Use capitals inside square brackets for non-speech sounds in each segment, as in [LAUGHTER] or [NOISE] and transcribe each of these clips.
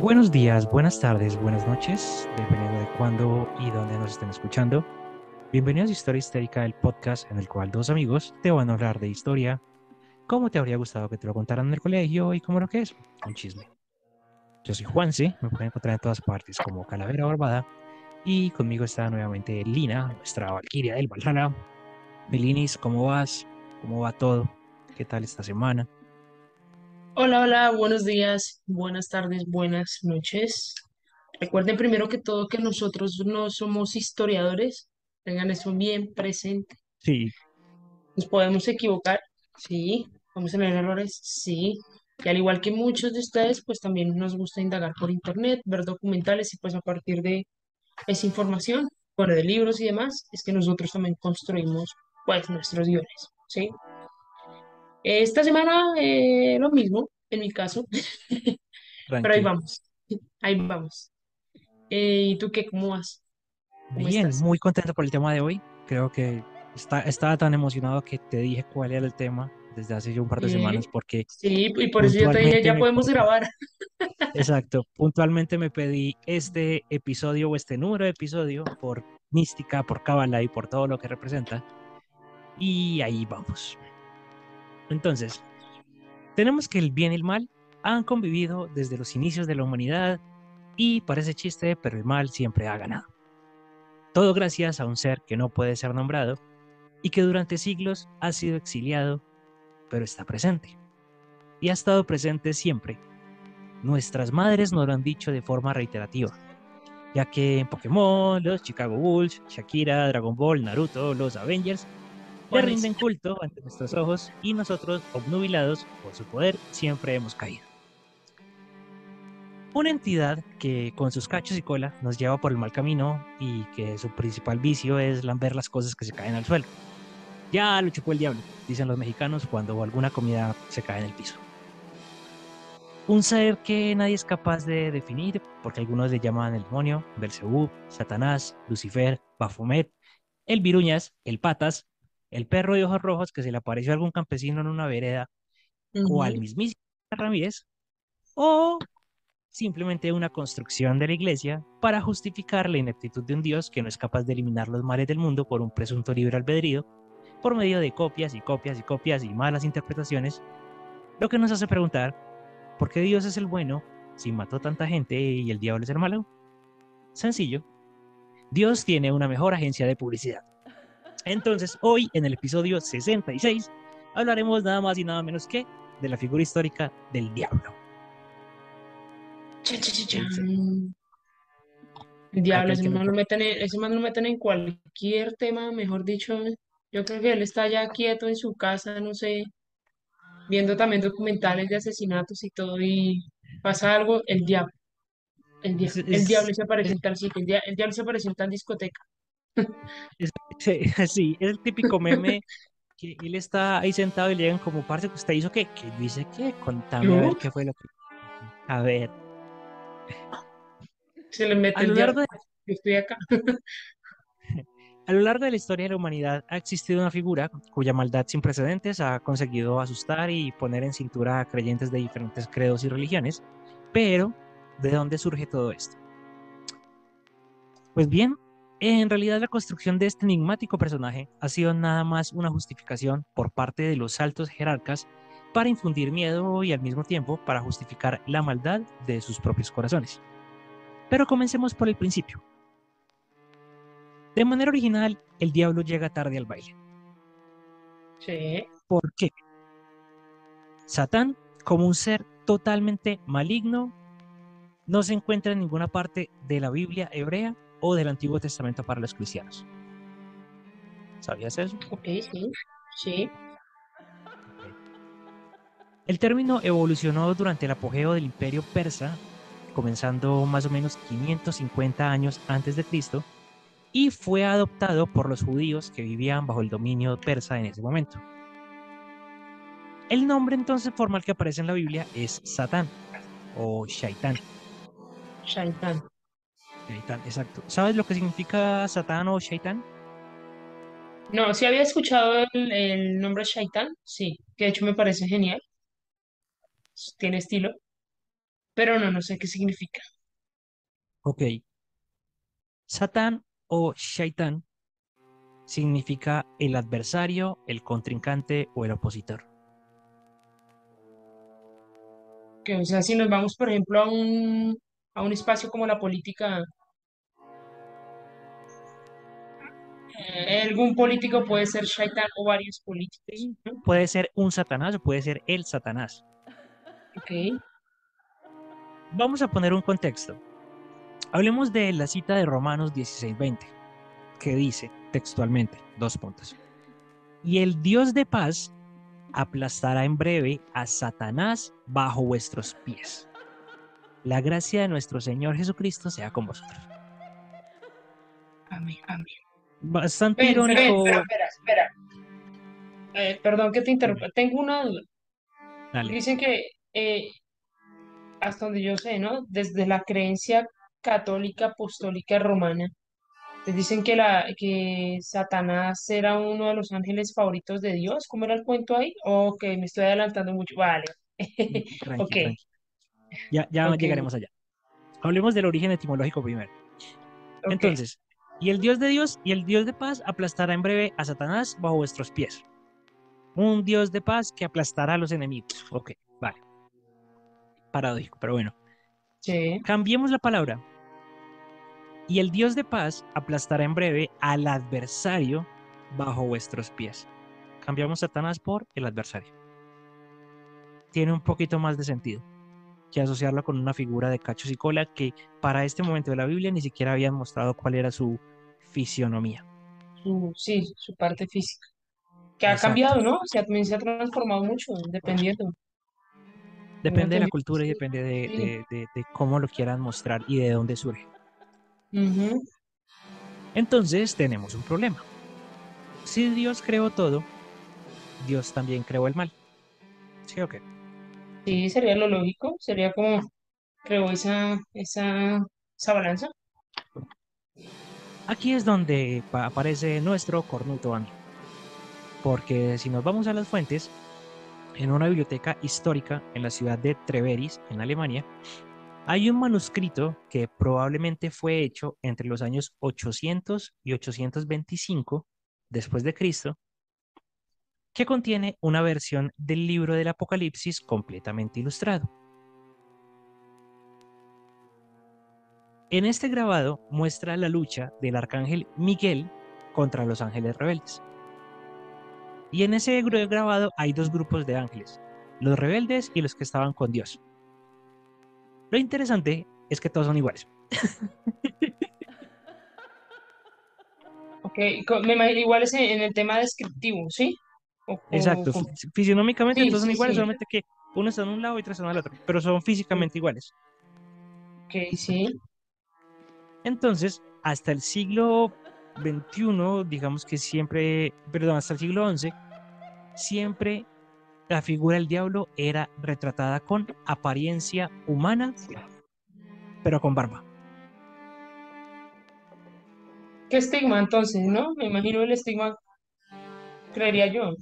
Buenos días, buenas tardes, buenas noches, dependiendo de cuándo y dónde nos estén escuchando. Bienvenidos a Historia Histérica, el podcast en el cual dos amigos te van a hablar de historia, cómo te habría gustado que te lo contaran en el colegio y cómo lo que es, un chisme. Yo soy Juanse, me pueden encontrar en todas partes como Calavera Barbada y conmigo está nuevamente Lina, nuestra Valquiria del Valhalla. Melinis, ¿cómo vas? ¿Cómo va todo? ¿Qué tal esta semana? Hola, hola, buenos días, buenas tardes, buenas noches. Recuerden primero que todo que nosotros no somos historiadores, tengan eso bien presente. Sí, Nos podemos equivocar, sí, vamos a tener errores, sí. Y al igual que muchos de ustedes, pues también nos gusta indagar por internet, ver documentales y pues a partir de esa información, bueno, de libros y demás, es que nosotros también construimos pues nuestros guiones, ¿sí? Esta semana eh, lo mismo, en mi caso, [LAUGHS] pero ahí vamos, ahí vamos. Eh, ¿y tú qué? ¿Cómo vas? ¿Cómo Bien, estás? muy contento por el tema de hoy. Creo que está, estaba tan emocionado que te dije cuál era el tema desde hace ya un par de Eh, semanas porque sí, y por eso yo te dije, ya me podemos grabar. Exacto, [LAUGHS] puntualmente me pedí este episodio o este número de episodio por mística, por cábala y por todo lo que representa. Y ahí vamos. Entonces, tenemos que el bien y el mal han convivido desde los inicios de la humanidad y parece chiste, pero el mal siempre ha ganado. Todo gracias a un ser que no puede ser nombrado y que durante siglos ha sido exiliado, pero está presente. Y ha estado presente siempre. Nuestras madres nos lo han dicho de forma reiterativa ya que en Pokémon, los Chicago Bulls, Shakira, Dragon Ball, Naruto, los Avengers le rinden culto ante nuestros ojos y nosotros, obnubilados por su poder, siempre hemos caído. Una entidad que con sus cachos y cola nos lleva por el mal camino y que su principal vicio es lamber las cosas que se caen al suelo. Ya lo chupó el diablo, dicen los mexicanos cuando alguna comida se cae en el piso. Un ser que nadie es capaz de definir, porque algunos le llaman el demonio, Belcebú, Satanás, Lucifer, Baphomet, el Viruñas, el Patas, el perro de ojos rojos que se le apareció a algún campesino en una vereda, o al mismísimo Ramírez, o simplemente una construcción de la iglesia para justificar la ineptitud de un Dios que no es capaz de eliminar los males del mundo por un presunto libre albedrío, por medio de copias y copias y copias y malas interpretaciones, lo que nos hace preguntar ¿Por qué Dios es el bueno si mató tanta gente y el diablo es el malo? Sencillo. Dios tiene una mejor agencia de publicidad. Entonces, hoy en el episodio 66 hablaremos nada más y nada menos que de la figura histórica del diablo. El diablo, ese man lo meten en, ese man lo meten en cualquier tema, mejor dicho. Yo creo que él está ya quieto en su casa, no sé, viendo también documentales de asesinatos y todo, y pasa algo, el diablo, el diablo, el diablo se apareció en tal sitio, el diablo se apareció en tal discoteca. Sí, [LAUGHS] sí, es el típico meme que él está ahí sentado y le llegan como, parce, que usted hizo qué? Que yo hice qué? Contame a ver qué fue lo que... A ver, Se le mete a el largo de [LAUGHS] Yo estoy acá. [LAUGHS] A lo largo de la historia de la humanidad ha existido una figura cuya maldad sin precedentes ha conseguido asustar y poner en cintura a creyentes de diferentes credos y religiones. Pero, ¿de dónde surge todo esto? Pues bien, en realidad la construcción de este enigmático personaje ha sido nada más una justificación por parte de los altos jerarcas para infundir miedo y al mismo tiempo para justificar la maldad de sus propios corazones. Pero comencemos por el principio. De manera original, el diablo llega tarde al baile. Sí. ¿Por qué? Satán, como un ser totalmente maligno, no se encuentra en ninguna parte de la Biblia hebrea o del Antiguo Testamento para los cristianos. ¿Sabías eso? Ok, sí, sí. El término evolucionó durante el apogeo del imperio persa, comenzando más o menos 550 años antes de Cristo, y fue adoptado por los judíos que vivían bajo el dominio persa en ese momento. El nombre entonces formal que aparece en la Biblia es Satán o Shaitán. Shaitan. Shaitán, exacto. ¿Sabes lo que significa Satán o Shaitán? No, sí había escuchado el, el nombre Shaitan, sí, que de hecho me parece genial, tiene estilo. pero no, no sé qué significa. Ok. Satán o Shaitán significa el adversario, el contrincante o el opositor. Que, o sea, si nos vamos, por ejemplo, a un, a un espacio como la política, eh, algún político puede ser Shaitan o varios políticos. Puede ser un Satanás o puede ser el Satanás. Ok, Vamos a poner un contexto. Hablemos de la cita de Romanos 16:20, que dice textualmente, dos puntos. Y el Dios de paz aplastará en breve a Satanás bajo vuestros pies. La gracia de nuestro Señor Jesucristo sea con vosotros. amén, amén. Bastante Ven, ven, irónico. espera, espera, espera. Eh, perdón que te interrumpa. Tengo una duda. Dale. Dicen que, eh, hasta donde yo sé, ¿no? Desde la creencia católica apostólica romana, te dicen que, la, que Satanás era uno de los ángeles favoritos de Dios. ¿Cómo era el cuento ahí? O que me estoy adelantando mucho. Vale. [LAUGHS] Tranqui, Ok, tranqui. Ya, ya ok, llegaremos allá. Hablemos del origen etimológico primero. ok. Entonces, y el Dios de Dios y el Dios de paz aplastará en breve a Satanás bajo vuestros pies. Un Dios de paz que aplastará a los enemigos. Ok, vale. Paradójico, pero bueno. Sí, Cambiemos la palabra. Y el Dios de paz aplastará en breve al adversario bajo vuestros pies. Cambiamos Satanás por el adversario. Tiene un poquito más de sentido que asociarlo con una figura de cachos y cola que para este momento de la Biblia ni siquiera habían mostrado cuál era su fisionomía. su, sí, su parte física. Que ha Exacto. cambiado, ¿no? O sea, también se ha transformado mucho, dependiendo. Depende de la cultura y depende de, Sí. de- de- de cómo lo quieran mostrar y de dónde surge. Entonces tenemos un problema. Si Dios creó todo, Dios también creó el mal. ¿Sí o qué? Sí, sería lo lógico, sería como, creo, esa, esa, esa balanza. Aquí es donde pa- aparece nuestro cornuto amigo. Porque si nos vamos a las fuentes, en una biblioteca histórica en la ciudad de Treveris, en Alemania, hay un manuscrito que probablemente fue hecho entre los años 800 y 825 después de Cristo, que contiene una versión del libro del Apocalipsis completamente ilustrado. En este grabado muestra la lucha del arcángel Miguel contra los ángeles rebeldes. Y en ese grabado hay dos grupos de ángeles, los rebeldes y los que estaban con Dios. Lo interesante es que todos son iguales. [LAUGHS] Ok, me imagino igual es en, el tema descriptivo, ¿sí? O- Exacto. Fisionómicamente Sí, todos son iguales, sí. solamente que uno está en un lado y otro está en el otro, pero son físicamente iguales. Ok, sí. Entonces, hasta el siglo XXI, digamos que siempre, perdón, hasta el siglo XI, siempre la figura del diablo era retratada con apariencia humana, pero con barba. ¿Qué estigma entonces, no? Me imagino el estigma, creería yo,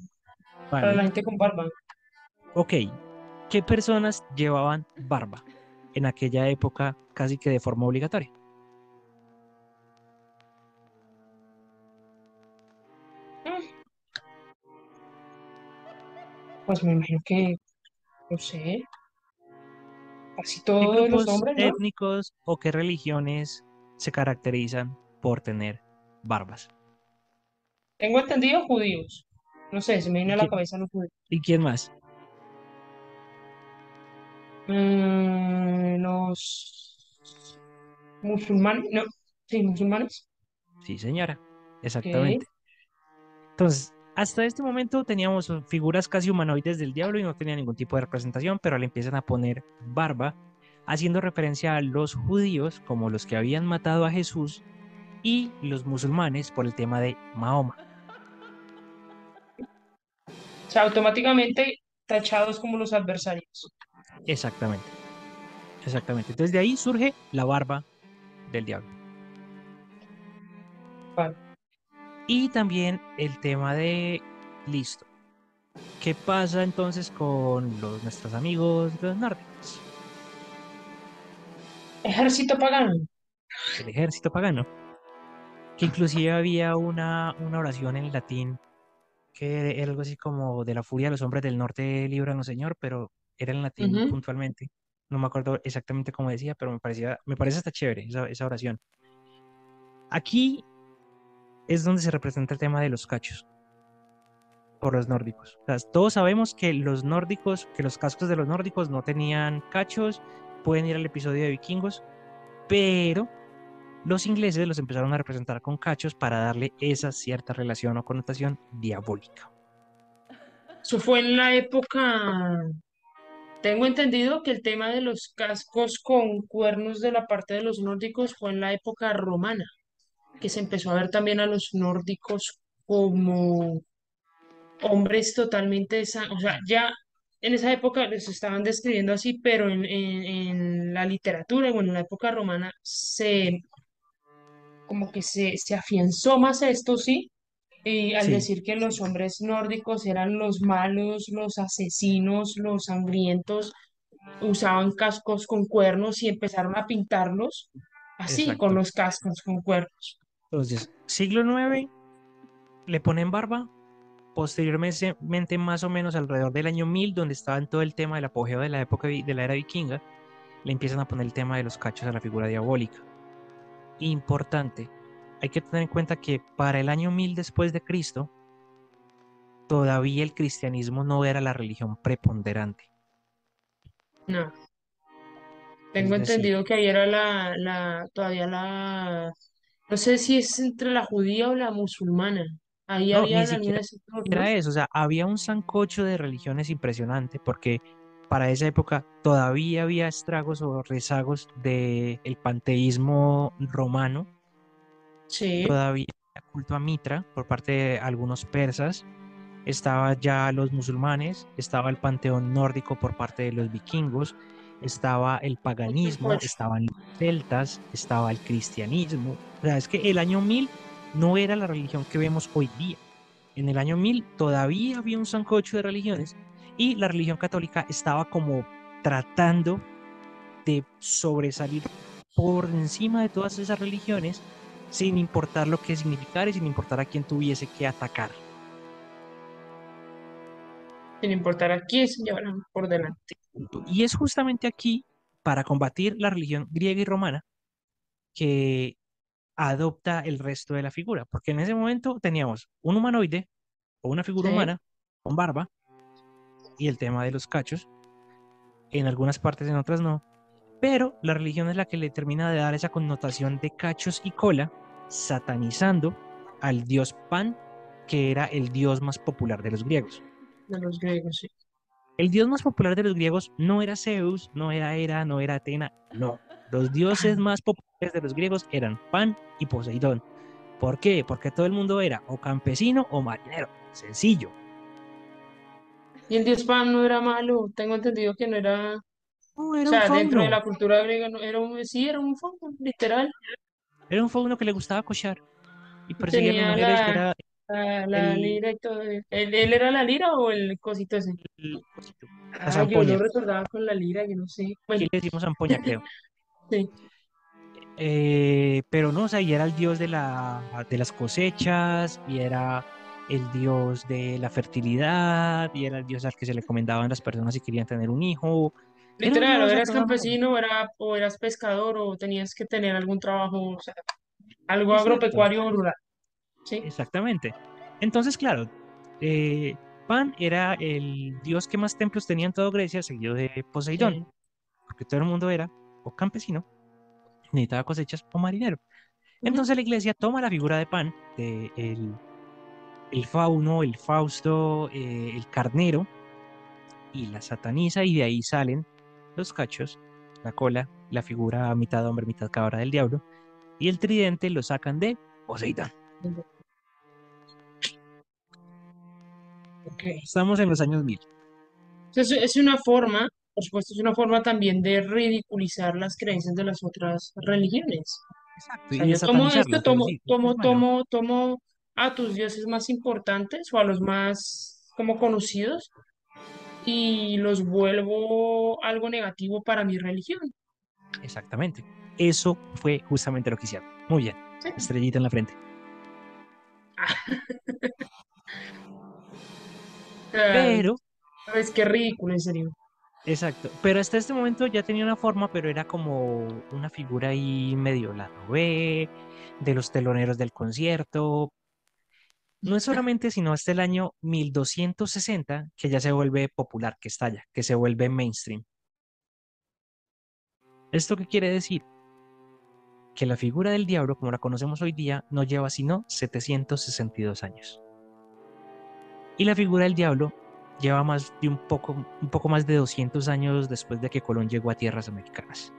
para la Vale. gente con barba. Ok, ¿qué personas llevaban barba en aquella época casi que de forma obligatoria? Pues me imagino que, no sé, casi ¿Qué todos los hombres, ¿no? étnicos o qué religiones se caracterizan por tener barbas? Tengo entendido judíos. No sé, se me viene a la ¿Quién- cabeza los judíos. ¿Y quién más? Mm, los musulmanes, no, sí, musulmanes. Sí, señora, exactamente. Entonces, hasta este momento teníamos figuras casi humanoides del diablo y no tenía ningún tipo de representación, pero le empiezan a poner barba, haciendo referencia a los judíos como los que habían matado a Jesús y los musulmanes por el tema de Mahoma. O sea, automáticamente tachados como los adversarios. Exactamente. Exactamente. Entonces de ahí surge la barba del diablo. Vale. Y también el tema de, listo, ¿qué pasa entonces con los, nuestros amigos los nórdicos? Ejército pagano. el ejército pagano, que inclusive había una, una oración en latín que era algo así como de la furia de los hombres del norte, líbranos, Señor, pero era en latín Ujú. puntualmente. No me acuerdo exactamente cómo decía, pero me parecía, me parece hasta chévere esa, esa oración. Aquí es donde se representa el tema de los cachos por los nórdicos. O sea, todos sabemos que los nórdicos, que los cascos de los nórdicos no tenían cachos, pueden ir al episodio de vikingos, pero los ingleses los empezaron a representar con cachos para darle esa cierta relación o connotación diabólica. Eso fue en la época, tengo entendido que el tema de los cascos con cuernos de la parte de los nórdicos fue en la época romana, que se empezó a ver también a los nórdicos como hombres totalmente, o sea, ya en esa época los estaban describiendo así, pero en, en, en la literatura, bueno, en la época romana se como que se, se afianzó más esto, sí, y al Sí, decir que los hombres nórdicos eran los malos, los asesinos, los sangrientos, usaban cascos con cuernos y empezaron a pintarlos así, con los cascos con cuernos. Entonces, siglo IX, le ponen barba. Posteriormente, más o menos alrededor del año 1000, donde estaba en todo el tema del apogeo de la época de la era vikinga, le empiezan a poner el tema de los cachos a la figura diabólica. Importante, hay que tener en cuenta que para el año 1000 después de Cristo, todavía el cristianismo no era la religión preponderante. No, tengo entendido que ahí era la, la, todavía la, no sé si es entre la judía o la musulmana. Ahí no, había ni alguna siquiera de esas dos, ¿no? era eso, o sea, había un sancocho de religiones impresionante porque para esa época todavía había estragos o rezagos del panteísmo romano, Sí, todavía había culto a Mitra por parte de algunos persas, estaba ya los musulmanes, estaba el panteón nórdico por parte de los vikingos, estaba el paganismo, estaban los celtas, estaba el cristianismo. O sea, es que el año 1000 no era la religión que vemos hoy día. En el año 1000 todavía había un sancocho de religiones y la religión católica estaba como tratando de sobresalir por encima de todas esas religiones sin importar lo que significara y sin importar a quién tuviese que atacar. Sin importar a quién se llevaran por delante. Y es justamente aquí, para combatir la religión griega y romana, que adopta el resto de la figura, porque en ese momento teníamos un humanoide o una figura Sí. humana con barba y el tema de los cachos, en algunas partes, en otras no, pero la religión es la que le termina de dar esa connotación de cachos y cola, satanizando al dios Pan, que era el dios más popular de los griegos. De los griegos, sí. El dios más popular de los griegos no era Zeus, no era Hera, no era Atena, no. Los dioses más populares de los griegos eran Pan y Poseidón. ¿Por qué? Porque todo el mundo era o campesino o marinero. Sencillo. Y el dios Pan no era malo, tengo entendido que no era, o No, era un sea, dentro de la cultura griega no, era un, sí, era un fauno, literal. Era un fauno que le gustaba cochar y perseguir a las mujeres. la, Era la, la el, lira y todo. ¿Él, él era la lira o el cosito ese? el cosito, Ah, yo lo recordaba con la lira, yo no sé. Bueno, Aquí le decimos zampoña, creo. [LAUGHS] sí. Eh, pero no, o sea, y era el dios de, la, de las cosechas, y era el dios de la fertilidad, y era el dios al que se le comendaban las personas si querían tener un hijo. Literal, o eras campesino, o, era, o eras pescador, o tenías que tener algún trabajo, o sea, algo agropecuario o rural, ¿sí? exactamente. Entonces, claro, eh, Pan era el dios que más templos tenía en toda Grecia, seguido de Poseidón, Sí. porque todo el mundo era o campesino, necesitaba cosechas o marinero. Entonces la iglesia toma la figura de Pan, de el, el fauno, el fausto, eh, el carnero, y la sataniza, y de ahí salen los cachos, la cola, la figura mitad hombre, mitad cabra del diablo, y el tridente lo sacan de Poseidón. Estamos en los años 1000. Es, es una forma, por supuesto, es una forma también de ridiculizar las creencias de las otras religiones. O Exacto, sea, y de yo tomo esto, tomo, tomo, tomo, tomo a tus dioses más importantes o a los más como conocidos y los vuelvo algo negativo para mi religión. Exactamente. Eso fue justamente lo que hicieron. Muy bien. Estrellita en la frente. [LAUGHS] Pero. Es que ridículo, en serio. Exacto. Pero hasta este momento ya tenía una forma, pero era como una figura ahí medio la ve de los teloneros del concierto. No es solamente, sino hasta el año 1260 que ya se vuelve popular, que estalla, que se vuelve mainstream. ¿Esto qué quiere decir? Que la figura del diablo, como la conocemos hoy día, no lleva sino 762 años. Y la figura del diablo lleva más de un poco, un poco más de 200 años después de que Colón llegó a tierras americanas.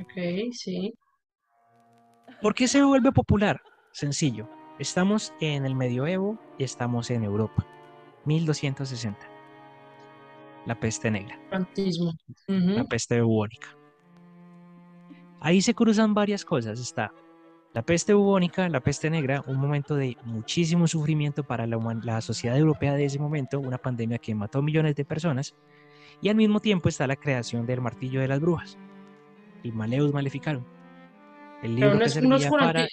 Ok, sí. ¿Por qué se vuelve popular? Sencillo. Estamos en el medioevo y estamos en Europa. 1260. La peste negra. La peste bubónica. Ahí se cruzan varias cosas. Está la peste bubónica, la peste negra, un momento de muchísimo sufrimiento para la, la, sociedad europea de ese momento, una pandemia que mató millones de personas, y al mismo tiempo está la creación del martillo de las brujas, y Maleus Maleficarum. El libro que servía para...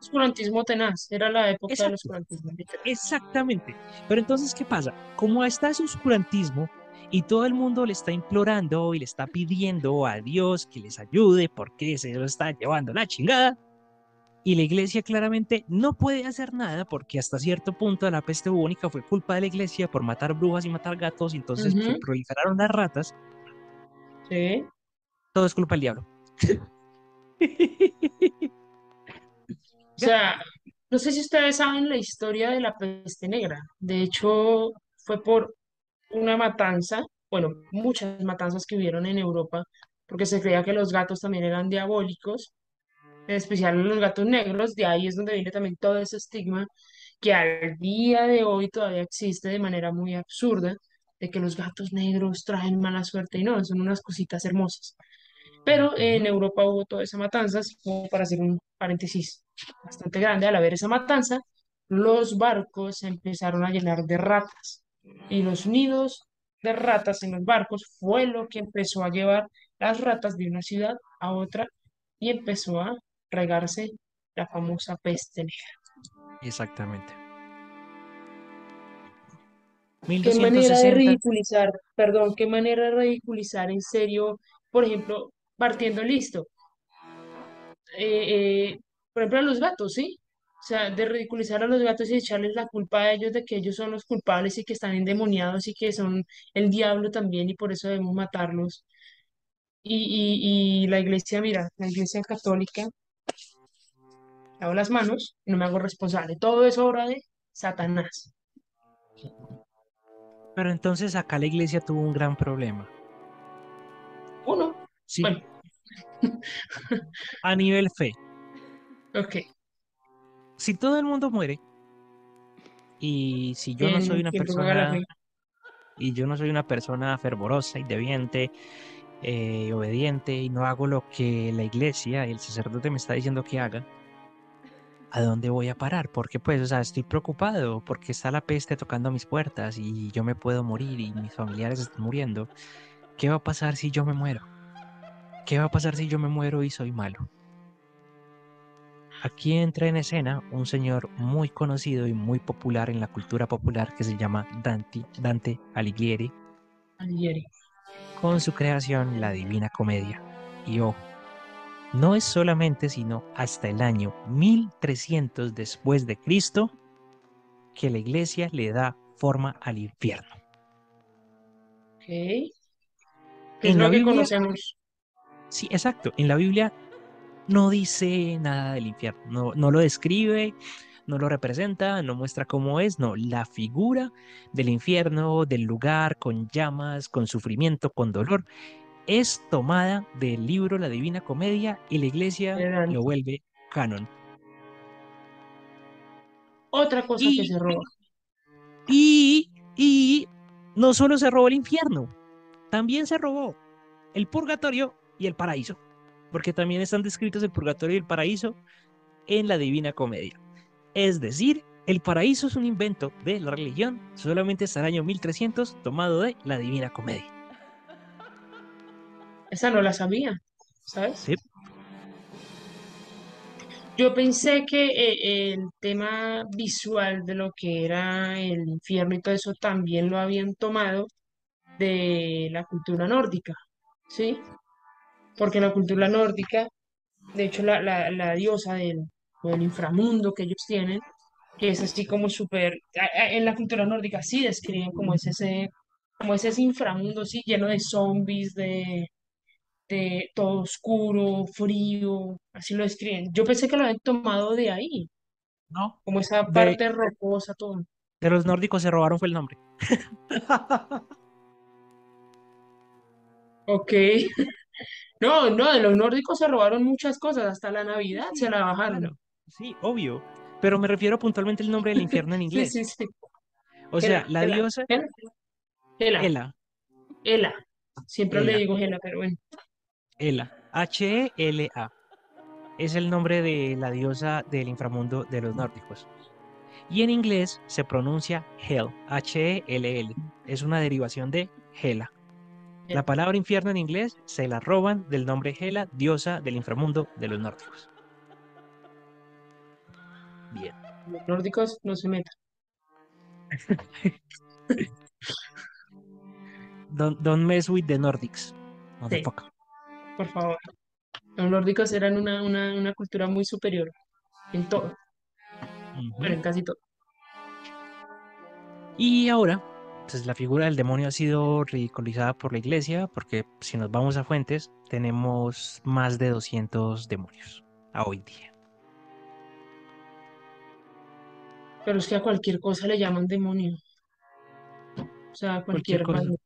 Oscurantismo tenaz, era la época del oscurantismo. Exactamente. Pero entonces, ¿qué pasa? Como está ese oscurantismo y todo el mundo le está implorando y le está pidiendo a Dios que les ayude porque se lo está llevando la chingada, y la iglesia claramente no puede hacer nada porque hasta cierto punto la peste bubónica fue culpa de la iglesia por matar brujas y matar gatos y entonces proliferaron las ratas. Sí. Todo es culpa del diablo. [LAUGHS] o sea, no sé si ustedes saben la historia de la peste negra. De hecho, fue por una matanza, bueno, muchas matanzas que hubieron en Europa, porque se creía que los gatos también eran diabólicos en especial los gatos negros, de ahí es donde viene también todo ese estigma que al día de hoy todavía existe de manera muy absurda, de que los gatos negros traen mala suerte y no, son unas cositas hermosas. Pero en Europa hubo toda esa matanza, como para hacer un paréntesis bastante grande, al haber esa matanza, los barcos se empezaron a llenar de ratas y los nidos de ratas en los barcos fue lo que empezó a llevar las ratas de una ciudad a otra y empezó a regarse la famosa peste negra. Exactamente. Qué manera de ridiculizar, perdón, qué manera de ridiculizar en serio, por ejemplo, partiendo listo. Eh, eh, por ejemplo, a los gatos, ¿sí? O sea, de ridiculizar a los gatos y echarles la culpa a ellos de que ellos son los culpables y que están endemoniados y que son el diablo también y por eso debemos matarlos. Y, y la iglesia, mira, la iglesia católica lavo las manos y no me hago responsable. Todo es obra de Satanás. Pero entonces acá la iglesia tuvo un gran problema. Uno. Sí. Bueno. A nivel fe. Ok. Si todo el mundo muere y si yo no soy una persona y yo no soy una persona fervorosa y debiente, eh, obediente y no hago lo que la iglesia y el sacerdote me está diciendo que haga, ¿a dónde voy a parar? Porque pues, o sea, estoy preocupado porque está la peste tocando mis puertas y yo me puedo morir y mis familiares están muriendo. ¿Qué va a pasar si yo me muero? ¿Qué va a pasar si yo me muero y soy malo? Aquí entra en escena un señor muy conocido y muy popular en la cultura popular que se llama Dante, Dante Alighieri. Alighieri. Con su creación La Divina Comedia. Y ojo, no es solamente sino hasta el año 1300 después de Cristo que la iglesia le da forma al infierno. Ok. es lo que conocemos? Sí, exacto. En la Biblia no dice nada del infierno, no, no lo describe, no lo representa, no muestra cómo es, no, la figura del infierno, del lugar con llamas, con sufrimiento, con dolor, es tomada del libro La Divina Comedia y la iglesia lo vuelve canon. Otra cosa que se roba. Y, y no solo se robó el infierno, también se robó el purgatorio y el paraíso, porque también están descritos el purgatorio y el paraíso en la Divina Comedia. Es decir, el paraíso es un invento de la religión solamente hasta el año 1300 tomado de la Divina Comedia. Esa no la sabía, ¿sabes? Sí. Yo pensé que eh, el tema visual de lo que era el infierno y todo eso también lo habían tomado de la cultura nórdica, ¿sí? Porque la cultura nórdica, de hecho, la, la, la diosa del, del inframundo que ellos tienen, que es así como súper, en la cultura nórdica sí describen como es ese, como es ese inframundo, sí, lleno de zombies, de, de todo oscuro, frío, así lo describen. Yo pensé que lo habían tomado de ahí, No, como esa de, parte rocosa, todo. de los nórdicos se robaron fue el nombre. [LAUGHS] Ok. [LAUGHS] No, no, de los nórdicos se robaron muchas cosas, hasta la Sí, Navidad se sí, la bajaron. claro. Sí, obvio. Pero me refiero puntualmente al nombre del infierno en [LAUGHS] Sí, inglés. sí, sí. O sea, la Hela, diosa Hela, Hela, Ela, Hela. Siempre le digo Hela, pero bueno. Ela, H-E-L-A. Es el nombre de la diosa del inframundo de los nórdicos. Y en inglés se pronuncia Hell, H-E-L-L. Es una derivación de Hela. La palabra infierno en inglés se la roban del nombre Hela, diosa del inframundo de los nórdicos. Bien. Los nórdicos no se metan. [LAUGHS] Don't, don't mess with the Nordics. Sí, Motherfucker. Por favor. Los nórdicos eran una, una, una cultura muy superior en todo, bueno, en casi todo. Y ahora, pues la figura del demonio ha sido ridiculizada por la iglesia, porque si nos vamos a fuentes, tenemos más de 200 demonios a hoy día. Pero es que a cualquier cosa le llaman demonio. O sea, a Cualquier cualquier cosa.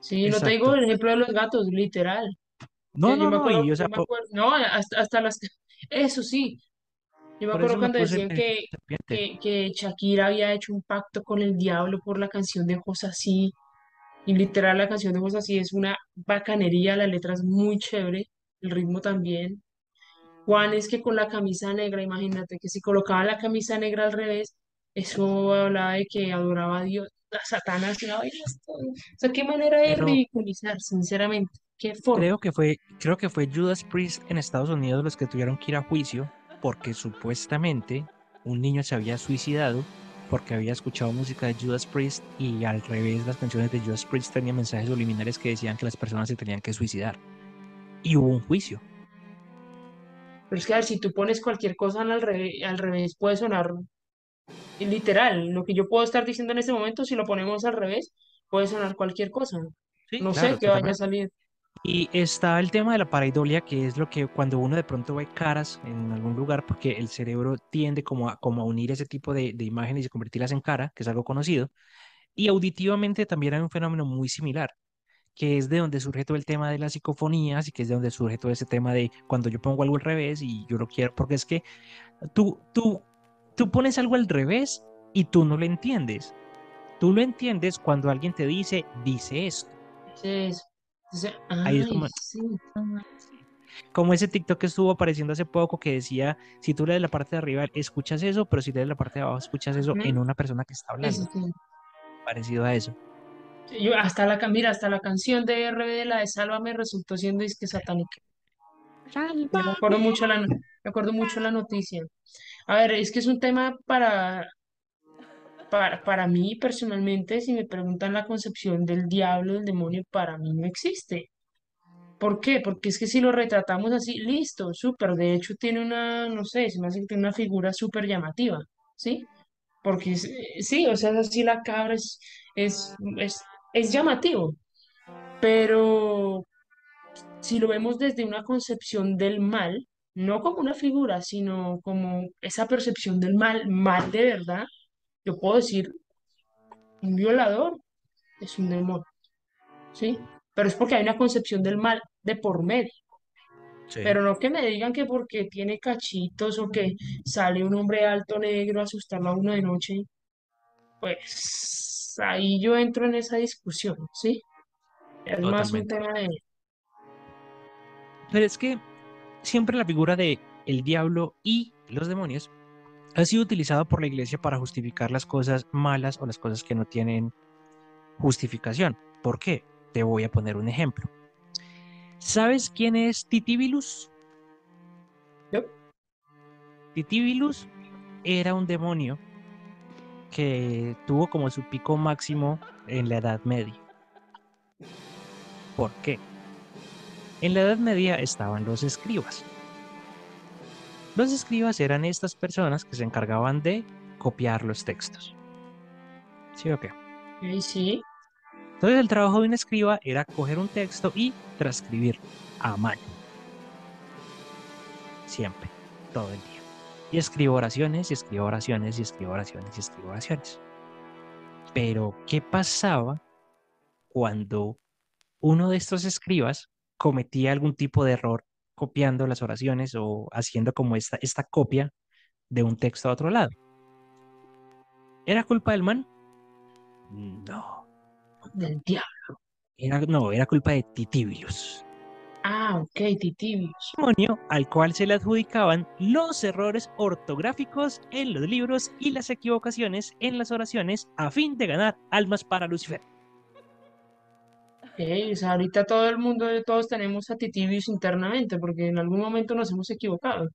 Sí, no te digo Exacto. el ejemplo de los gatos, literal. No, Yo, no, me no, acuerdo, y o yo sea, me po- acuerdo, no, hasta, hasta las, eso sí, yo me acuerdo cuando decían que, que, que Shakira había hecho un pacto con el diablo por la canción de Así, y literal la canción de Así es una bacanería, la letra es muy chévere, el ritmo también. Juan es que con la camisa negra, imagínate que si colocaba la camisa negra al revés, eso hablaba de que adoraba a Dios, a Satanás, y vaina, todo. O sea, qué manera de Pero ridiculizar, sinceramente, qué forma. creo que fue, creo que fue Judas Priest en Estados Unidos los que tuvieron que ir a juicio porque supuestamente un niño se había suicidado porque había escuchado música de Judas Priest y al revés las canciones de Judas Priest tenían mensajes subliminales que decían que las personas se tenían que suicidar. Y hubo un juicio. Pero es que a ver, si tú pones cualquier cosa al revés, al revés puede sonar literal. Lo que yo puedo estar diciendo en este momento, si lo ponemos al revés, puede sonar cualquier cosa. Sí, No sé qué vaya a salir. Y está el tema de la pareidolia, que es lo que cuando uno de pronto ve caras en algún lugar, porque el cerebro tiende como a, como a unir ese tipo de, de imágenes y convertirlas en cara, que es algo conocido. Y auditivamente también hay un fenómeno muy similar, que es de donde surge todo el tema de las psicofonías y que es de donde surge todo ese tema de cuando yo pongo algo al revés y yo lo quiero, porque es que tú, tú, tú pones algo al revés y tú no lo entiendes. Tú lo entiendes cuando alguien te dice, dice esto. Entonces, entonces, Ahí es como, sí. como ese TikTok que estuvo apareciendo hace poco que decía, si tú lees la parte de arriba, escuchas eso, pero si lees la parte de abajo, escuchas eso en una persona que está hablando, sí. parecido a eso. Yo, hasta la, mira, hasta la canción de RBD, la de Sálvame, resultó siendo disque satánica. Me acuerdo mucho la, me acuerdo mucho la noticia. A ver, es que es un tema para, para, para mí personalmente, si me preguntan la concepción del diablo, del demonio, para mí no existe. ¿Por qué? Porque es que si lo retratamos así, listo, súper. De hecho, tiene una, no sé, se me hace que tiene una figura súper llamativa, ¿sí? Porque eh, sí, o sea, es así la cabra es, es, es, es llamativo. Pero si lo vemos desde una concepción del mal, no como una figura, sino como esa percepción del mal, mal de verdad, yo puedo decir, un violador es un demonio, ¿sí? Pero es porque hay una concepción del mal de por medio. Sí, Pero no que me digan que porque tiene cachitos o que sale un hombre alto negro a asustarlo a uno de noche, pues ahí yo entro en esa discusión, ¿sí? Es más un tema de... Pero es que siempre la figura de el diablo y los demonios ha sido utilizada por la iglesia para justificar las cosas malas o las cosas que no tienen justificación. ¿Por qué? Te voy a poner un ejemplo. ¿Sabes quién es Titibilus? No. Titibilus era un demonio que tuvo como su pico máximo en la Edad Media. ¿Por qué? En la Edad Media estaban los escribas. Los escribas eran estas personas que se encargaban de copiar los textos. ¿Sí o qué? Ok, sí. Entonces el trabajo de un escriba era coger un texto y transcribirlo a mano. Siempre, todo el día. Y escribo oraciones, y escribo oraciones, y escribo oraciones, y escribo oraciones. Pero, ¿qué pasaba cuando uno de estos escribas cometía algún tipo de error copiando las oraciones o haciendo como esta, esta copia de un texto a otro lado? ¿Era culpa del man? No. Del diablo. Era, no, era culpa de Titibius, Ah, ok, titibios. demonio al cual se le adjudicaban los errores ortográficos en los libros y las equivocaciones en las oraciones a fin de ganar almas para Lucifer. O sea, ahorita todo el mundo, todos tenemos a titibios internamente, porque en algún momento nos hemos equivocado.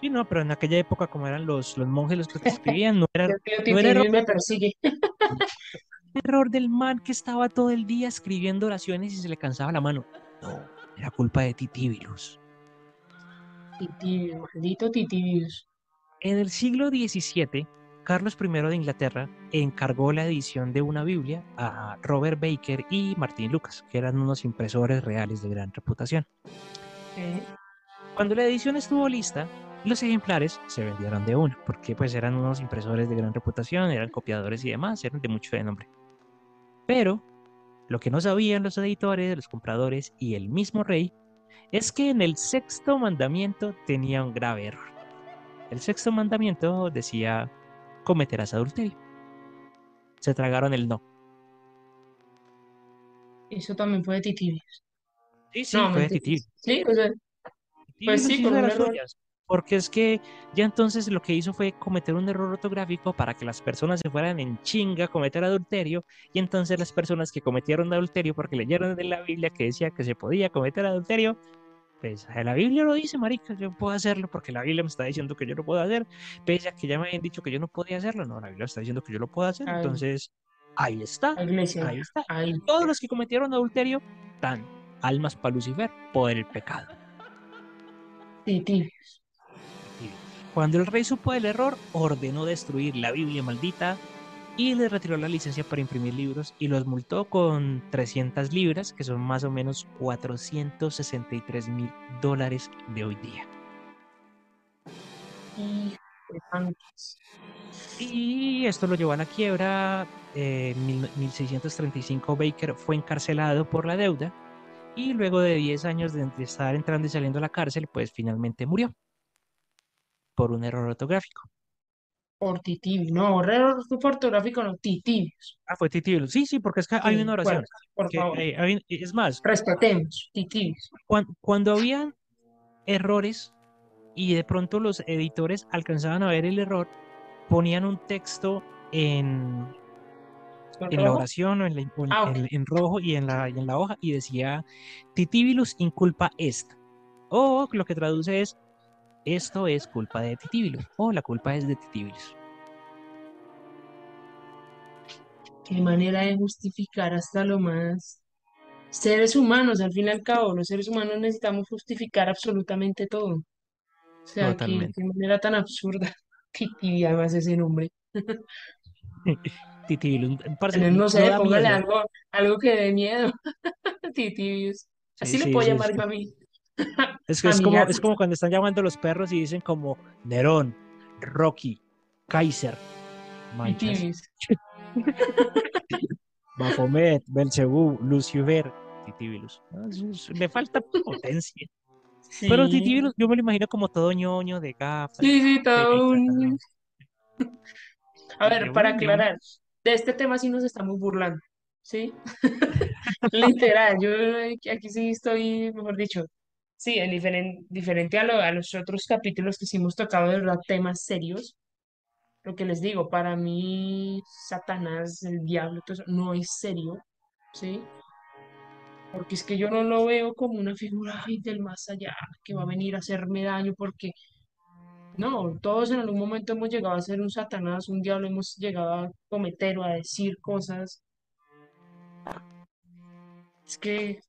Sí, no, pero en aquella época, como eran los, los monjes los que te escribían, no era, [LAUGHS] no era error, me persigue. [LAUGHS] error del man que estaba todo el día escribiendo oraciones y se le cansaba la mano. No, era culpa de Titibilus. Titibios, maldito titibios. En el siglo XVII, Carlos I de Inglaterra encargó la edición de una Biblia a Robert Baker y Martín Lucas, que eran unos impresores reales de gran reputación. Ok, Cuando la edición estuvo lista, los ejemplares se vendieron de uno, porque pues eran unos impresores de gran reputación, eran copiadores y demás, eran de mucho de nombre. Pero lo que no sabían los editores, los compradores y el mismo rey es que en el sexto mandamiento tenía un grave error. El sexto mandamiento decía cometerás adulterio. Se tragaron el no. Eso también fue de titibios. Sí, sí, No, fue de. Sí, o sea, Pues sí, un las suyas, Porque es que ya entonces lo que hizo fue cometer un error ortográfico para que las personas se fueran en chinga a cometer adulterio. Y entonces las personas que cometieron adulterio porque leyeron en la Biblia que decía que se podía cometer adulterio, pues la Biblia lo dice, marica, yo puedo hacerlo porque la Biblia me está diciendo que yo lo puedo hacer. Pese a que ya me habían dicho que yo no podía hacerlo, no, la Biblia está diciendo que yo lo puedo hacer. Ay. Entonces, ahí está, iglesia. ahí está. Ahí. Todos los que cometieron adulterio, tan almas para Lucifer por el pecado. Titibios. Cuando el rey supo del error, ordenó destruir la Biblia maldita y le retiró la licencia para imprimir libros y los multó con 300 libras, que son más o menos 463 mil dólares de hoy día. Y esto lo llevó a la quiebra. eh, En mil- 1635 Baker fue encarcelado por la deuda y luego de 10 años de de estar entrando y saliendo a la cárcel, pues finalmente murió por un error ortográfico. Por titibios. No, error ortográfico, no, titibios. Ah, fue Titibio. Sí, sí, porque es que hay Sí, una oración. por que, favor. eh, hay- es más, Respetemos, titibios. cuan- cuando habían errores y de pronto los editores alcanzaban a ver el error, ponían un texto en, en la oración o en, la- o en- Ah, en- en rojo y en, la, y en la hoja y decía Titibilus inculpa est. O lo que traduce es esto es culpa de Titibilus o la culpa es de Titibilus. Qué manera de justificar hasta lo más. Seres humanos, al fin y al cabo, los seres humanos necesitamos justificar absolutamente todo. O sea, qué, Totalmente. qué manera tan absurda. [LAUGHS] Titibi, además ese nombre. [LAUGHS] Titibilus, no sé, póngale algo, algo que dé miedo. [LAUGHS] Titibios. Sí, Así le sí, puedo sí, llamar yo a mí. Es que [LAUGHS] es como, es como cuando están llamando a los perros y dicen como Nerón, Rocky, Kaiser, Manchas. [LAUGHS] Baphomet, Belcebú, Lucifer, Titibilus. Le falta potencia. Pero. Titibilus, yo me lo imagino como todo ñoño de gafas. Sí, sí, todo un... [LAUGHS] A ver, para aclarar, de este tema sí nos estamos burlando, ¿sí? Literal, yo aquí sí estoy, mejor dicho, sí, en diferen- diferente a, lo- a los otros capítulos que sí hemos tocado de verdad temas serios. Lo que les digo, para mí, Satanás, el diablo, todo eso, no es serio, ¿sí? porque es que yo no lo veo como una figura ay, del más allá que va a venir a hacerme daño, porque no, todos en algún momento hemos llegado a ser un Satanás, un diablo, hemos llegado a cometer o a decir cosas. Es que,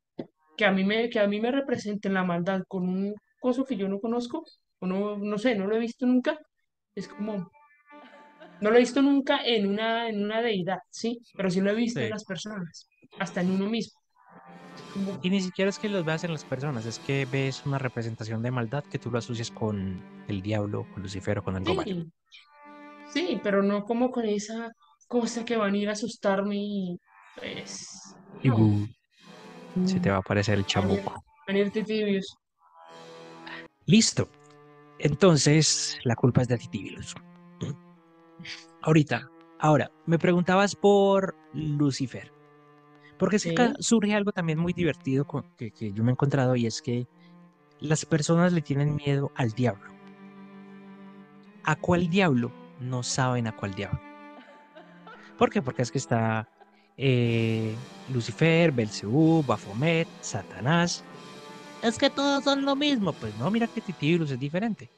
que a mí me, que a mí me representen la maldad con un coso que yo no conozco, o no, no sé, no lo he visto nunca, es como, no lo he visto nunca en una, en una deidad, ¿sí? Pero sí lo he visto en las personas, hasta en uno mismo. Como, Y ni siquiera es que los veas en las personas, es que ves una representación de maldad que tú lo asocias con el diablo, con Lucifer o con algo malo. sí, sí, pero no como con esa cosa que van a ir a asustarme y pues, no, se te va a aparecer el chamuco. ir tibios. Listo. Entonces, la culpa es de Titibilus. Ahorita, ahora, me preguntabas por Lucifer. Porque es que acá Sí, surge algo también muy divertido con- que, que yo me he encontrado y es que las personas le tienen miedo al diablo. ¿A cuál diablo? No saben a cuál diablo. ¿Por qué? Porque es que está eh, Lucifer, Belcebú, Baphomet, Satanás. Es que todos son lo mismo. Pues no, mira que Titibilus es diferente.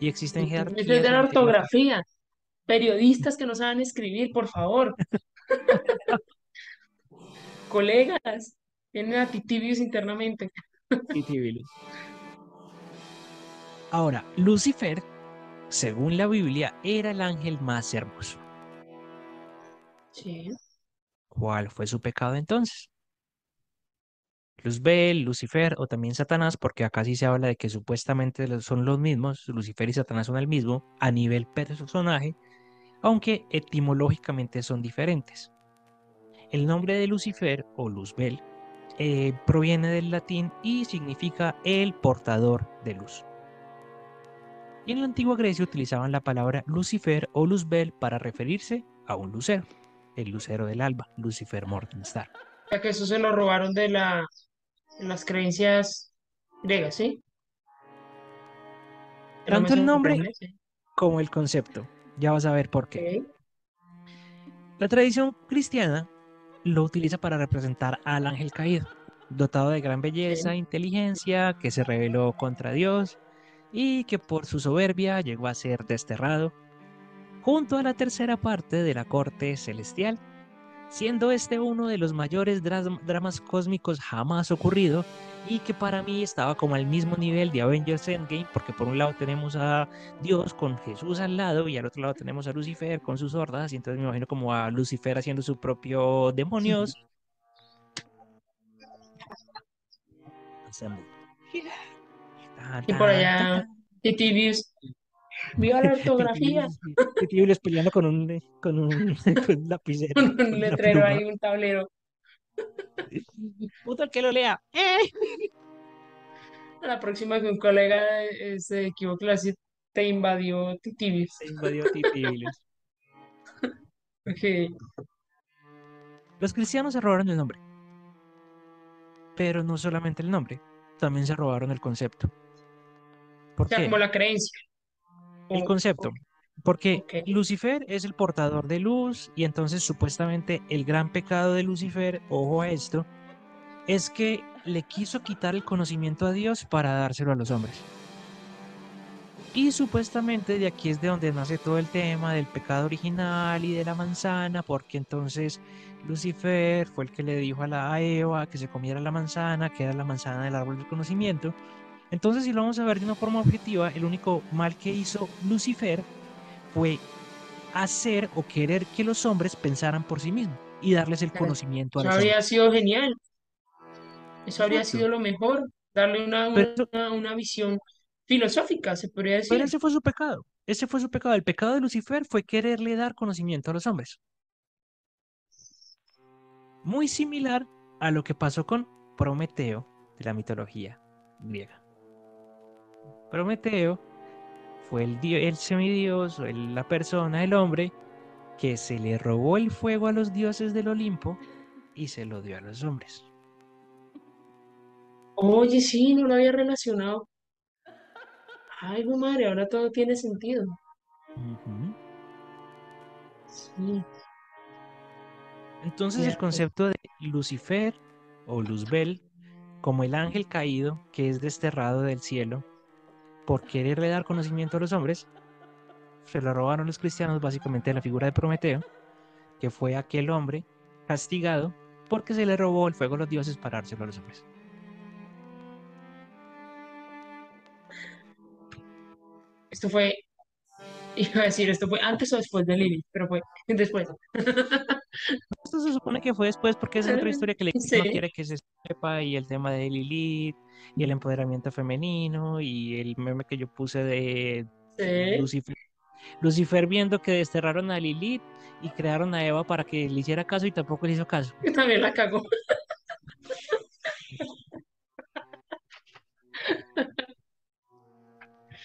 Y existen Eso es jerarquías de la ortografía. Periodistas que no saben escribir, por favor. [LAUGHS] Colegas, tienen a tibios internamente. Titibilus. Ahora, Lucifer, según la Biblia, era el ángel más hermoso. Sí. ¿Cuál fue su pecado entonces? Luzbel, Lucifer o también Satanás, porque acá sí se habla de que supuestamente son los mismos, Lucifer y Satanás son el mismo a nivel personaje, aunque etimológicamente son diferentes. El nombre de Lucifer o Luzbel eh, proviene del latín y significa el portador de luz. Y en la antigua Grecia utilizaban la palabra Lucifer o Luzbel para referirse a un lucero, el lucero del alba, Lucifer Morningstar. Sea que eso se lo robaron de la, de las creencias griegas, ¿sí? Tanto el nombre sí. como el concepto. Ya vas a ver por qué. La tradición cristiana lo utiliza para representar al ángel caído, dotado de gran belleza e inteligencia, que se rebeló contra Dios y que por su soberbia llegó a ser desterrado, junto a la tercera parte de la corte celestial, siendo este uno de los mayores dramas cósmicos jamás ocurrido y que para mí estaba como al mismo nivel de Avengers Endgame, porque por un lado tenemos a Dios con Jesús al lado y al otro lado tenemos a Lucifer con sus hordas, y entonces me imagino como a Lucifer haciendo su propio demonios. Tan, Y por allá, tibios. Viva la [LAUGHS] ortografía. tan. Titibios peleando con un, con un, [LAUGHS] con un lapicero, Un una letrero ahí, un tablero. [LAUGHS] Puto el que lo lea. ¡Eh! A la próxima que un colega eh, se equivoque, le va a decir, te invadió tibios. Se invadió Titibios. Ok. Los cristianos se robaron el nombre. Pero no solamente el nombre, también se robaron el concepto. ¿Por O sea, qué? como la creencia. El concepto. Porque. Lucifer es el portador de luz y entonces supuestamente el gran pecado de Lucifer, ojo a esto, es que le quiso quitar el conocimiento a Dios para dárselo a los hombres. Y supuestamente de aquí es de donde nace todo el tema del pecado original y de la manzana, porque entonces Lucifer fue el que le dijo a la a Eva que se comiera la manzana, que era la manzana del árbol del conocimiento. Entonces, si lo vamos a ver de una forma objetiva, el único mal que hizo Lucifer fue hacer o querer que los hombres pensaran por sí mismos y darles el conocimiento a Eso los habría hombres. sido genial. Eso habría Exacto. sido lo mejor. Darle una, Pero, una, una visión filosófica, se podría pero decir. ese fue su pecado. Ese fue su pecado. El pecado de Lucifer fue quererle dar conocimiento a los hombres. Muy similar a lo que pasó con Prometeo de la mitología griega. Prometeo fue el, dio- el semidios, el- la persona, el hombre, que se le robó el fuego a los dioses del Olimpo y se lo dio a los hombres. Oye, sí, no lo había relacionado. Ay, mi madre, ahora todo tiene sentido. Sí, Entonces el concepto de Lucifer o Luzbel como el ángel caído que es desterrado del cielo por quererle dar conocimiento a los hombres, se lo robaron los cristianos básicamente la figura de Prometeo, que fue aquel hombre castigado porque se le robó el fuego a los dioses para dárselo a los hombres. Esto fue, [LAUGHS] iba a decir, esto fue antes o después de Lilith, pero fue después. [LAUGHS] Esto se supone que fue después porque es otra historia que le Sí. no quiere que se sepa y el tema de Lilith y el empoderamiento femenino y el meme que yo puse de Sí. Lucifer. Lucifer viendo que desterraron a Lilith y crearon a Eva para que le hiciera caso y tampoco le hizo caso. Que también la cagó. [LAUGHS]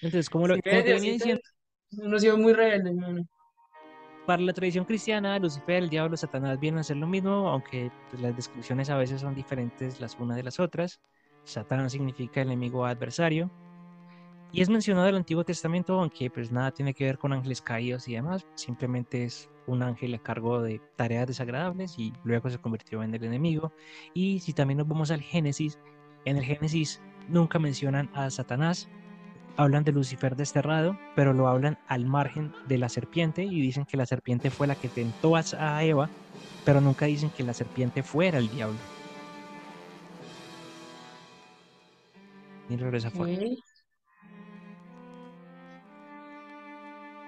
Entonces, como, lo, Sí, como te venía diciendo, Uno ha sido muy rebelde, hermano. para la tradición cristiana, Lucifer, el diablo, Satanás vienen a ser lo mismo, aunque pues, las descripciones a veces son diferentes las unas de las otras. Satán significa enemigo adversario. Y es mencionado en el Antiguo Testamento, aunque pues nada tiene que ver con ángeles caídos y demás, simplemente es un ángel a cargo de tareas desagradables y luego se convirtió en el enemigo. Y si también nos vamos al Génesis, en el Génesis nunca mencionan a Satanás, hablan de Lucifer desterrado, pero lo hablan al margen de la serpiente y dicen que la serpiente fue la que tentó a Eva, pero nunca dicen que la serpiente fuera el diablo. Míralo de esa forma.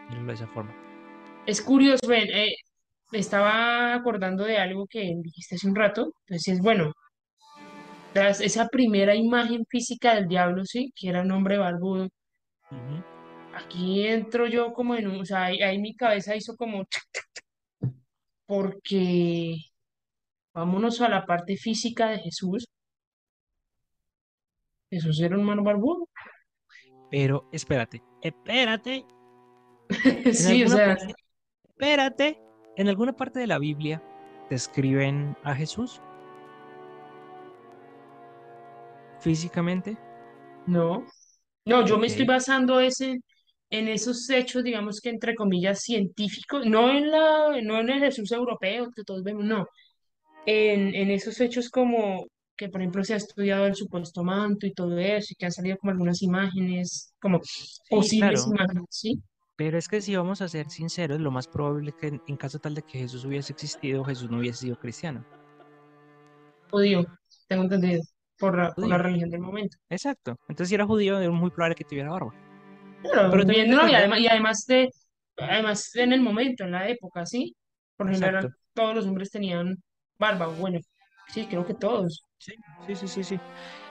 Míralo de esa forma. Es curioso, ven, eh, me estaba acordando de algo que dijiste hace un rato. Entonces, es bueno, esa primera imagen física del diablo, sí, que era un hombre barbudo. Aquí entro yo como en un, o sea, ahí, ahí mi cabeza hizo como, porque vámonos a la parte física de Jesús. Jesús era un man barbudo. Pero espérate, espérate, [LAUGHS] Sí, o sea, parte, espérate, en alguna parte de la Biblia describen a Jesús físicamente. no. No, yo me estoy Ok. basando ese, en esos hechos, digamos que entre comillas, científicos, no en la, no en el Jesús europeo que todos vemos, no. En, en esos hechos como que, por ejemplo, se ha estudiado el supuesto manto y todo eso, y que han salido como algunas imágenes, como Sí, posibles claro, imágenes, ¿sí? pero es que si vamos a ser sinceros, lo más probable es que en, en caso tal de que Jesús hubiese existido, Jesús no hubiese sido cristiano. Judío, tengo entendido, por la, por la Judío. religión del momento. Exacto. Entonces, si era judío, era muy probable que tuviera barba. Pero Pero no, y además, y además de, además en el momento, en la época, ¿sí? Por lo general, exacto. todos los hombres tenían barba, bueno, sí, creo que todos. Sí, sí, sí, sí, sí.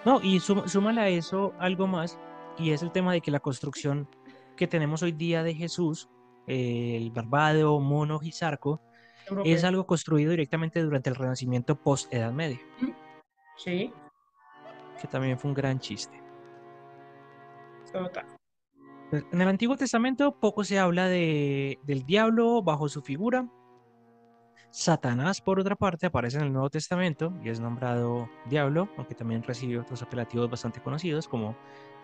No, y suma- súmale a eso algo más, y es el tema de que la construcción que tenemos hoy día de Jesús, eh, el barbado, mono y zarco, es algo construido directamente durante el Renacimiento post-Edad Media, Sí, que también fue un gran chiste. total. Pues, En el Antiguo Testamento poco se habla de, del diablo bajo su figura. Satanás, por otra parte, aparece en el Nuevo Testamento y es nombrado diablo, aunque también recibe otros apelativos bastante conocidos como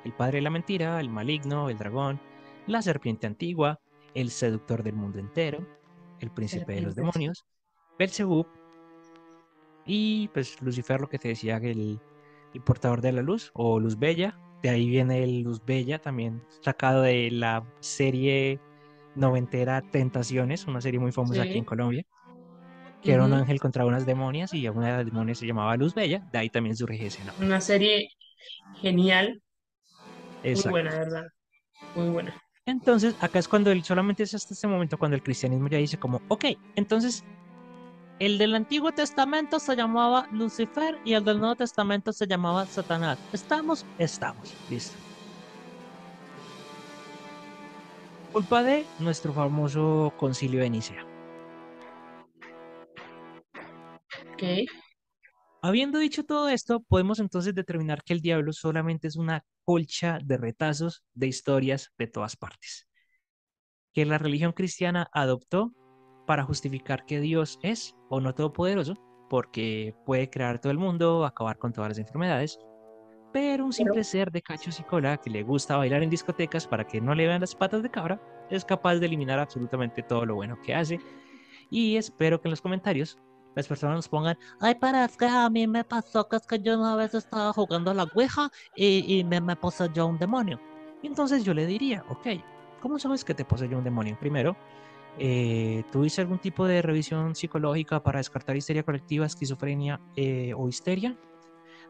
el padre de la mentira, el maligno, el dragón, la serpiente antigua, el seductor del mundo entero, el príncipe de los demonios, Belzebub y pues Lucifer, lo que te decía, el, portador de la luz o luz bella. De ahí viene el Luz Bella, también sacado de la serie noventera Tentaciones, una serie muy famosa aquí Sí. en Colombia, que era un ángel contra unas demonias y una de las demonias se llamaba Luz Bella, de ahí también surge ese nombre. Una serie genial, muy buena, verdad. Muy buena. Entonces, acá es cuando él, solamente es hasta este momento cuando el cristianismo ya dice como, ok, entonces el del Antiguo Testamento se llamaba Lucifer y el del Nuevo Testamento se llamaba Satanás. ¿Estamos? Estamos. Listo. Culpa de nuestro famoso concilio de Nicea. Ok. Habiendo dicho todo esto, podemos entonces determinar que el diablo solamente es una colcha de retazos de historias de todas partes, que la religión cristiana adoptó para justificar que Dios es o no todopoderoso, porque puede crear todo el mundo, acabar con todas las enfermedades, pero un simple ser de cachos y cola que le gusta bailar en discotecas para que no le vean las patas de cabra, es capaz de eliminar absolutamente todo lo bueno que hace. Y espero que en los comentarios las personas nos pongan, ay, pero es que a mí me pasó que es que yo una vez estaba jugando a la Ouija y, y me, me poseyó un demonio. Y entonces yo le diría, ok, ¿cómo sabes que te poseyó un demonio? Primero, eh, ¿tuviste algún tipo de revisión psicológica para descartar histeria colectiva, esquizofrenia eh, o histeria?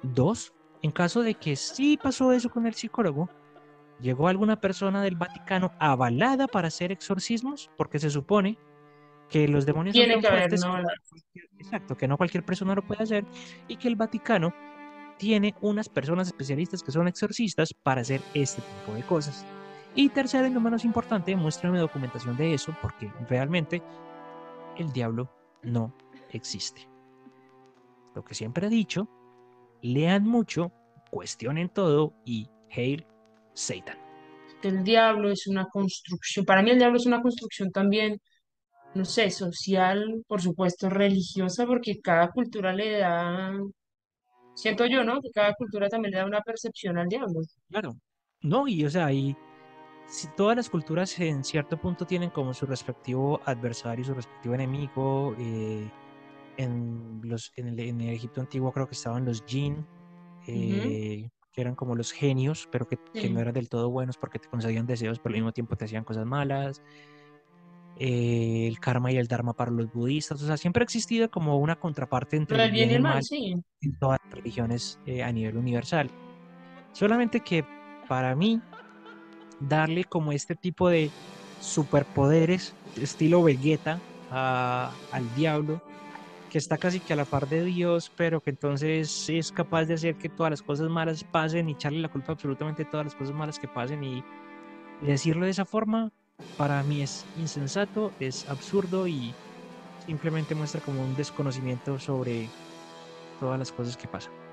Dos, en caso de que sí pasó eso con el psicólogo, ¿llegó alguna persona del Vaticano avalada para hacer exorcismos? Porque se supone que los demonios Tiene son que haber, ¿no? exacto, que no cualquier persona lo puede hacer y que el Vaticano tiene unas personas especialistas que son exorcistas para hacer este tipo de cosas. Y tercero y no menos importante, muéstrame documentación de eso porque realmente el diablo no existe. Lo que siempre he dicho, lean mucho, cuestionen todo y hail Satan. El diablo es una construcción, para mí el diablo es una construcción también, no sé, social, por supuesto, religiosa, porque cada cultura le da, siento yo, ¿no? Que cada cultura también le da una percepción al diablo. Claro. No, y o sea, y si todas las culturas en cierto punto tienen como su respectivo adversario, su respectivo enemigo. eh, en, los, en, el, en el Egipto antiguo creo que estaban los jinn, eh, que eran como los genios, pero que, que Sí. no eran del todo buenos porque te concedían deseos, pero al mismo tiempo te hacían cosas malas. Eh, el karma y el dharma para los budistas. O sea, siempre ha existido como una contraparte entre el bien y el mal, mal sí. en todas las religiones eh, a nivel universal. Solamente que para mí, darle como este tipo de superpoderes, estilo Vegeta, a- al diablo, que está casi que a la par de Dios, pero que entonces es capaz de hacer que todas las cosas malas pasen y echarle la culpa a absolutamente todas las cosas malas que pasen y, y decirlo de esa forma, para mí es insensato, es absurdo y simplemente muestra como un desconocimiento sobre todas las cosas que pasan.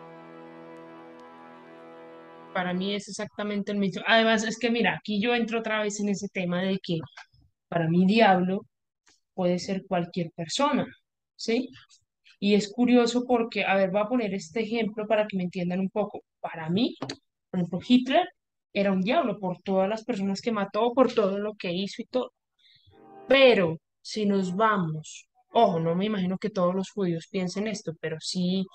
Para mí es exactamente el mismo. Además, es que mira, aquí yo entro otra vez en ese tema de que para mí diablo puede ser cualquier persona, ¿sí? Y es curioso porque, a ver, voy a poner este ejemplo para que me entiendan un poco. Para mí, por ejemplo, Hitler era un diablo por todas las personas que mató, por todo lo que hizo y todo. Pero si nos vamos, ojo, no me imagino que todos los judíos piensen esto, pero sí,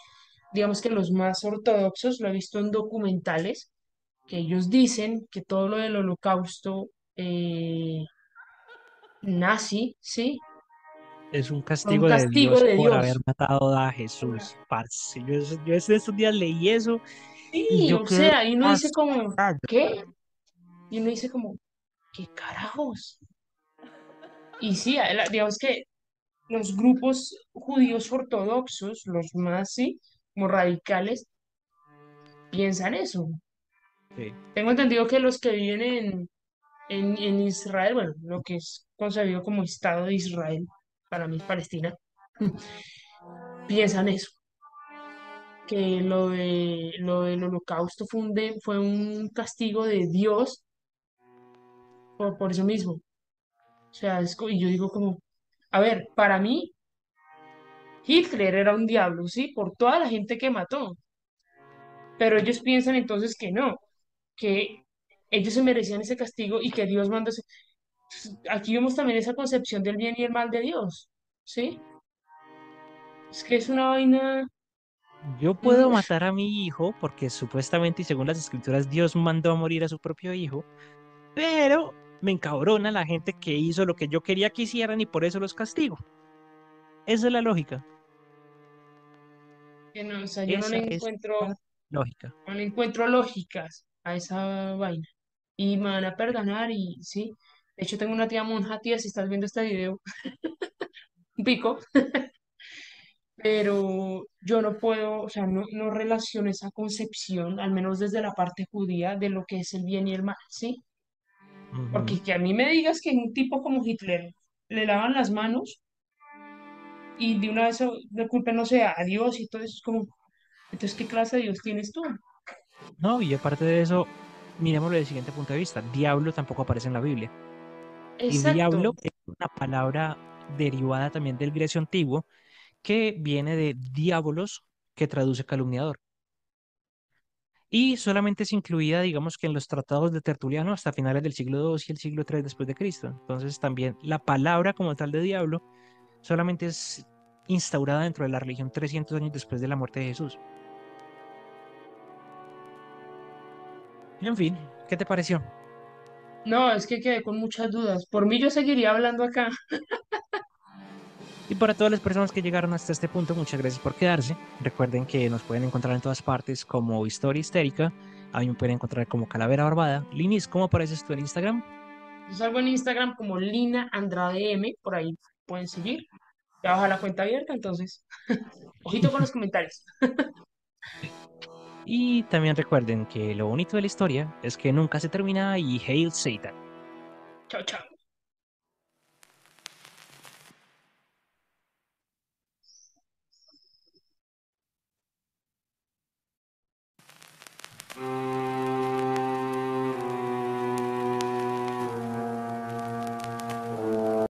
digamos que los más ortodoxos, lo he visto en documentales, que ellos dicen que todo lo del holocausto eh, nazi, ¿sí? Es un castigo de Dios de por haber matado a Jesús, parce. Yo, yo es- estos días leí eso y Sí, yo o sea, y uno dice como. ¿qué? Y uno dice como, ¿qué carajos? Y sí, digamos que los grupos judíos ortodoxos, los más, sí, como radicales, piensan eso. Sí. Tengo entendido que los que viven en, en, en Israel, bueno, lo que es concebido como Estado de Israel, para mí Palestina, [LAUGHS] piensan eso, que lo de, lo del holocausto fue un, de- fue un castigo de Dios por, por eso mismo. O sea, es y yo digo como, a ver, para mí, Hitler era un diablo, ¿sí? Por toda la gente que mató. Pero ellos piensan entonces que no, que ellos se merecían ese castigo y que Dios mandó ese... Aquí vemos también esa concepción del bien y el mal de Dios, ¿sí? Es que es una vaina... Yo puedo matar a mi hijo porque supuestamente y según las escrituras Dios mandó a morir a su propio hijo, pero me encabrona la gente que hizo lo que yo quería que hicieran y por eso los castigo. Esa es la lógica. Que no, o sea, yo no le encuentro, lógica. no le encuentro lógicas a esa vaina. Y me van a perdonar y sí. De hecho, tengo una tía monja, tía, si estás viendo este video, un [LAUGHS] pico. [LAUGHS] pero yo no puedo, o sea, no, no relaciono esa concepción, al menos desde la parte judía, de lo que es el bien y el mal, ¿sí? Porque que a mí me digas que un tipo como Hitler le lavan las manos y de una vez le culpen, no sé, a Dios y todo eso, es como, entonces, ¿qué clase de Dios tienes tú? No, y aparte de eso, miremoslo desde el siguiente punto de vista. Diablo tampoco aparece en la Biblia. Y Exacto, diablo es una palabra derivada también del grecio antiguo que viene de diabolos, que traduce calumniador. Y solamente es incluida, digamos que en los tratados de Tertuliano hasta finales del siglo II y el siglo III después de Cristo. Entonces también la palabra como tal de diablo solamente es instaurada dentro de la religión 300 años después de la muerte de Jesús. En fin, ¿qué te pareció? No, es que quedé con muchas dudas. Por mí yo seguiría hablando acá. Y para todas las personas que llegaron hasta este punto, muchas gracias por quedarse. Recuerden que nos pueden encontrar en todas partes como Historia Histérica. A mí me pueden encontrar como Calavera Barbada. Linis, ¿cómo apareces tú en Instagram? Yo salgo en Instagram como Lina Andrade M, por ahí pueden seguir. Ya baja la cuenta abierta, entonces. [LAUGHS] Ojito con los comentarios. [LAUGHS] y también recuerden que lo bonito de la historia es que nunca se termina y hail Satan. Chao, chao. Mm.